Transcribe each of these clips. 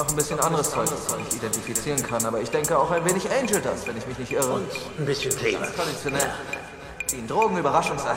noch ein bisschen anderes Zeug, das ich identifizieren kann. Aber ich denke auch ein wenig Angel Dust, wenn ich mich nicht irre. Und ein bisschen Kleber. Traditionell. Wie ein Drogenüberraschungsei.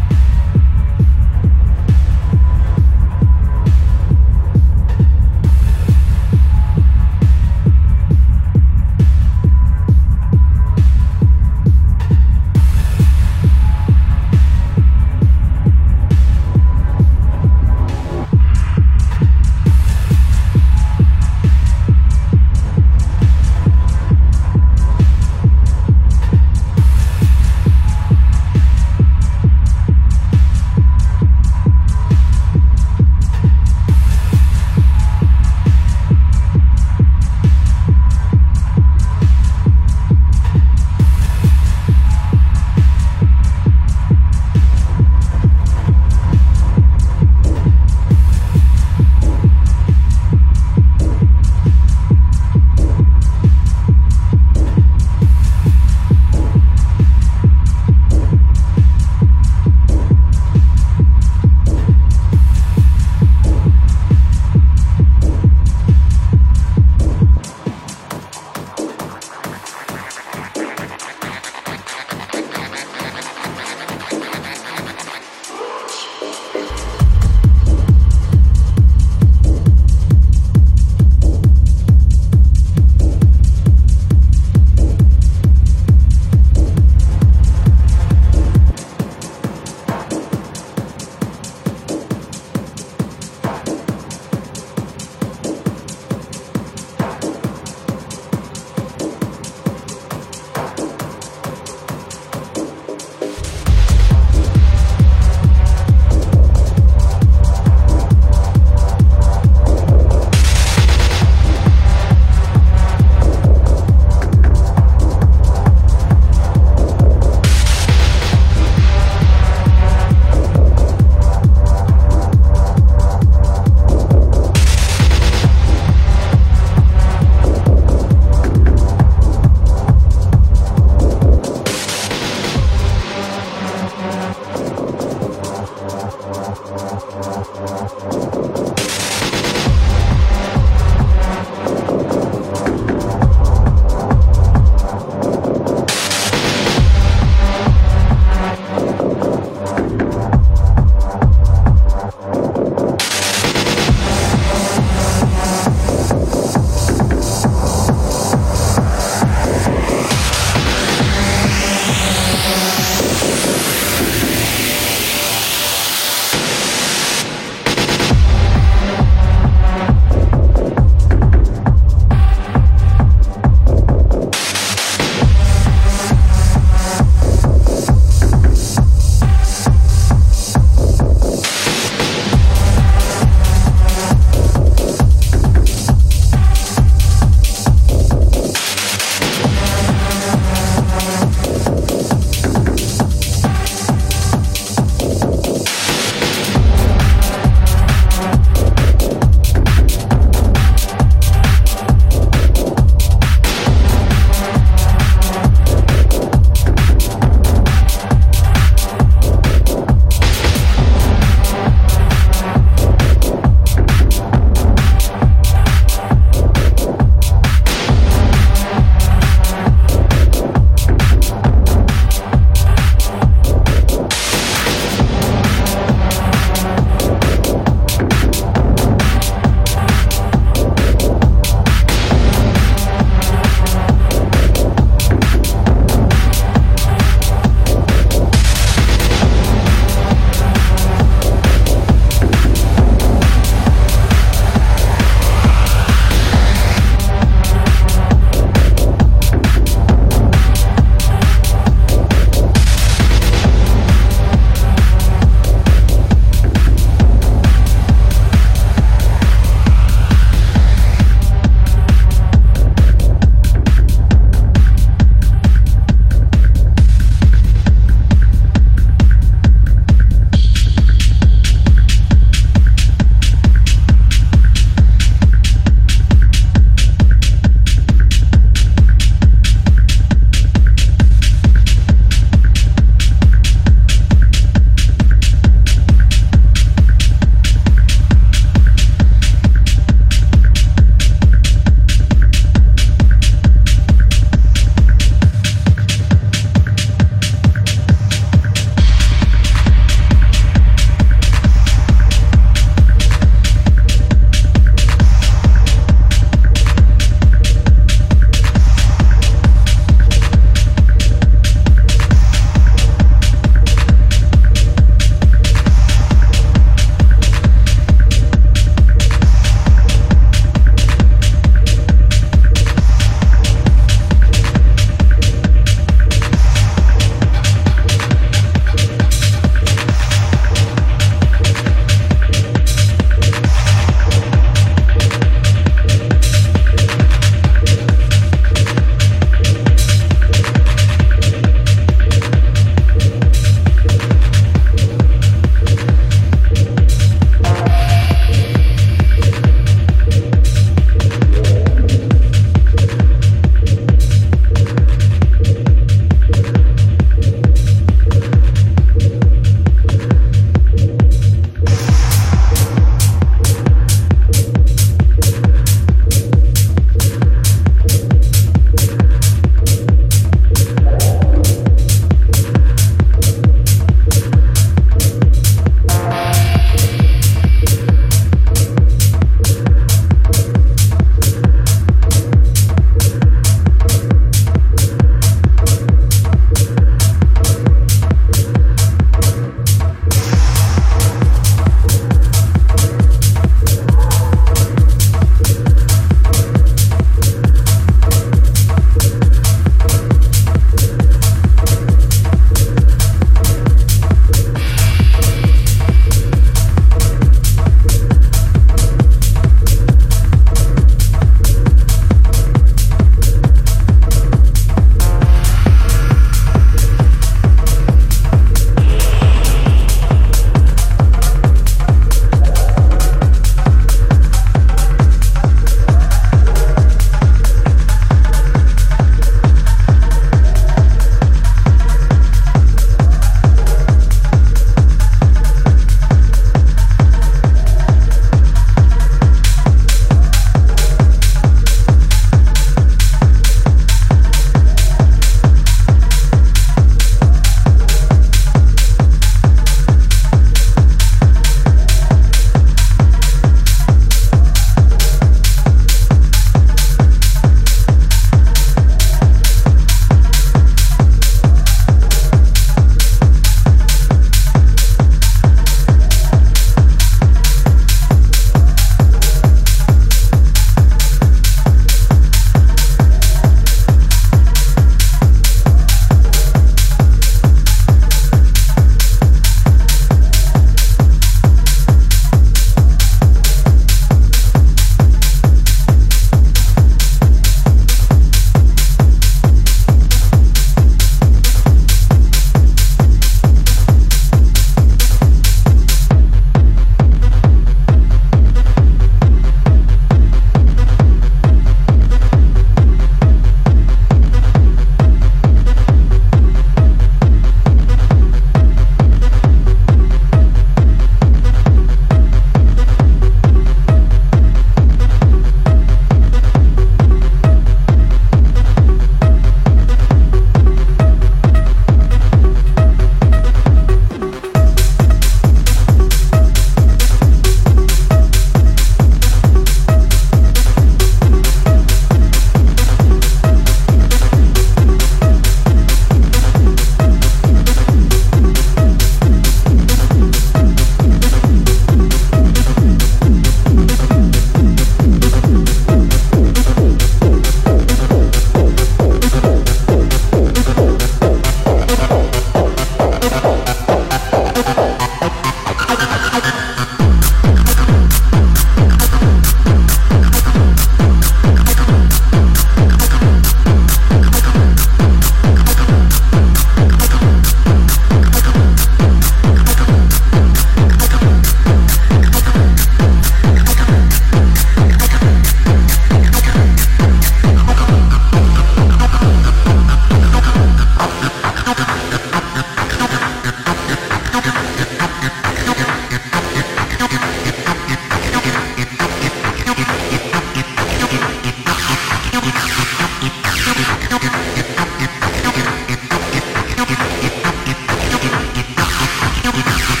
¡Eh, papá!